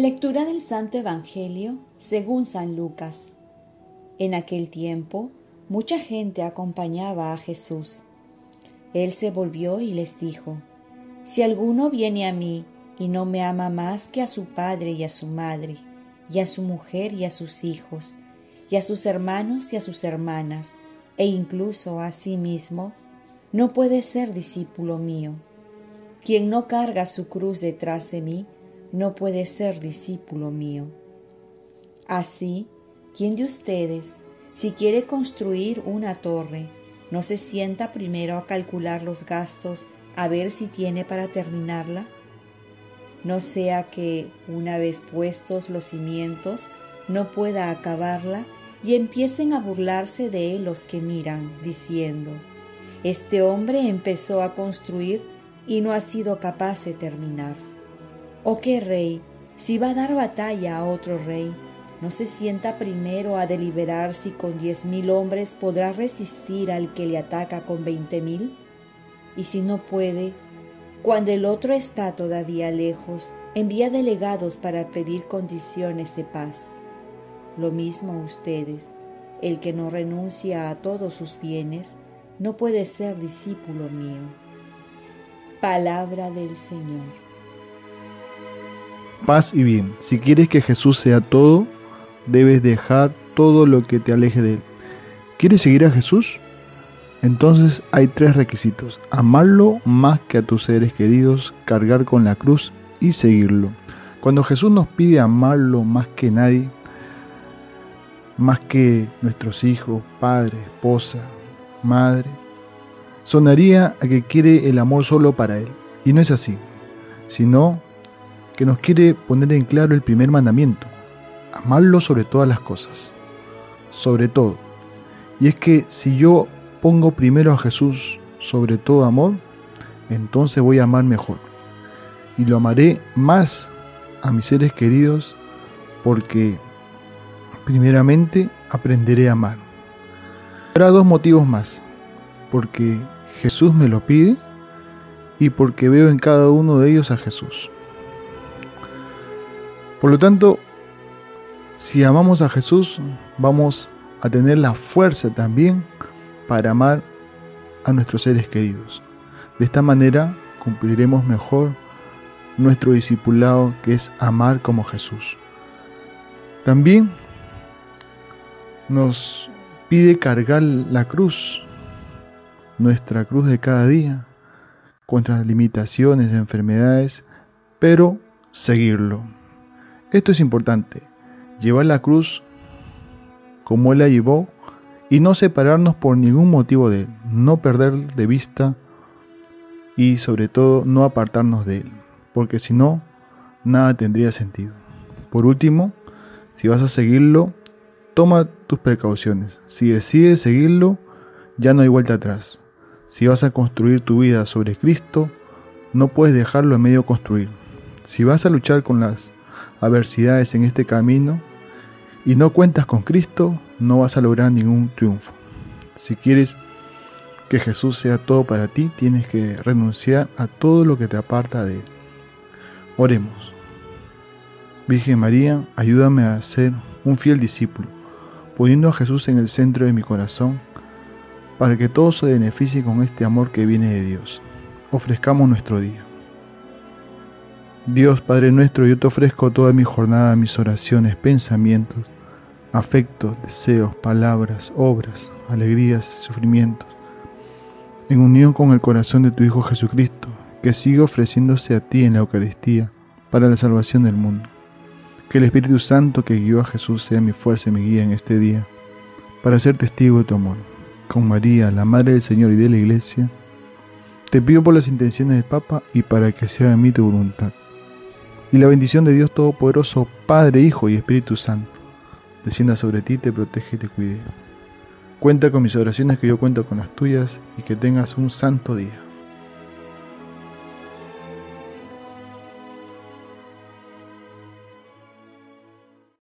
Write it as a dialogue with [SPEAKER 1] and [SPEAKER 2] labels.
[SPEAKER 1] Lectura del Santo Evangelio según San Lucas. En aquel tiempo, mucha gente acompañaba a Jesús. Él se volvió y les dijo, Si alguno viene a mí y no me ama más que a su padre y a su madre, y a su mujer y a sus hijos, y a sus hermanos y a sus hermanas, e incluso a sí mismo, no puede ser discípulo mío. Quien no carga su cruz detrás de mí, no puede ser discípulo mío. Así, ¿quién de ustedes, si quiere construir una torre, no se sienta primero a calcular los gastos a ver si tiene para terminarla? No sea que, una vez puestos los cimientos, no pueda acabarla y empiecen a burlarse de él los que miran, diciendo, Este hombre empezó a construir y no ha sido capaz de terminar. ¿O qué rey, si va a dar batalla a otro rey, no se sienta primero a deliberar si con diez mil hombres podrá resistir al que le ataca con veinte mil? Y si no puede, cuando el otro está todavía lejos, envía delegados para pedir condiciones de paz. Lo mismo ustedes, el que no renuncia a todos sus bienes, no puede ser discípulo mío. Palabra del Señor
[SPEAKER 2] paz y bien. Si quieres que Jesús sea todo, debes dejar todo lo que te aleje de Él. ¿Quieres seguir a Jesús? Entonces hay tres requisitos. Amarlo más que a tus seres queridos, cargar con la cruz y seguirlo. Cuando Jesús nos pide amarlo más que nadie, más que nuestros hijos, padre, esposa, madre, sonaría a que quiere el amor solo para Él. Y no es así, sino que nos quiere poner en claro el primer mandamiento, amarlo sobre todas las cosas, sobre todo. Y es que si yo pongo primero a Jesús sobre todo amor, entonces voy a amar mejor. Y lo amaré más a mis seres queridos porque primeramente aprenderé a amar. Habrá dos motivos más. Porque Jesús me lo pide y porque veo en cada uno de ellos a Jesús. Por lo tanto, si amamos a Jesús, vamos a tener la fuerza también para amar a nuestros seres queridos. De esta manera cumpliremos mejor nuestro discipulado que es amar como Jesús. También nos pide cargar la cruz, nuestra cruz de cada día, contra limitaciones, enfermedades, pero seguirlo. Esto es importante, llevar la cruz como Él la llevó y no separarnos por ningún motivo de Él, no perder de vista y sobre todo no apartarnos de Él, porque si no, nada tendría sentido. Por último, si vas a seguirlo, toma tus precauciones. Si decides seguirlo, ya no hay vuelta atrás. Si vas a construir tu vida sobre Cristo, no puedes dejarlo en medio construir. Si vas a luchar con las adversidades en este camino y no cuentas con Cristo, no vas a lograr ningún triunfo. Si quieres que Jesús sea todo para ti, tienes que renunciar a todo lo que te aparta de Él. Oremos. Virgen María, ayúdame a ser un fiel discípulo, poniendo a Jesús en el centro de mi corazón, para que todo se beneficie con este amor que viene de Dios. Ofrezcamos nuestro día. Dios Padre nuestro, yo te ofrezco toda mi jornada, mis oraciones, pensamientos, afectos, deseos, palabras, obras, alegrías, sufrimientos, en unión con el corazón de tu Hijo Jesucristo, que sigue ofreciéndose a ti en la Eucaristía para la salvación del mundo. Que el Espíritu Santo que guió a Jesús sea mi fuerza y mi guía en este día, para ser testigo de tu amor. Con María, la Madre del Señor y de la Iglesia, te pido por las intenciones del Papa y para que sea en mí tu voluntad y la bendición de Dios Todopoderoso, Padre, Hijo y Espíritu Santo, descienda sobre ti, te protege y te cuide. Cuenta con mis oraciones que yo cuento con las tuyas y que tengas un santo día.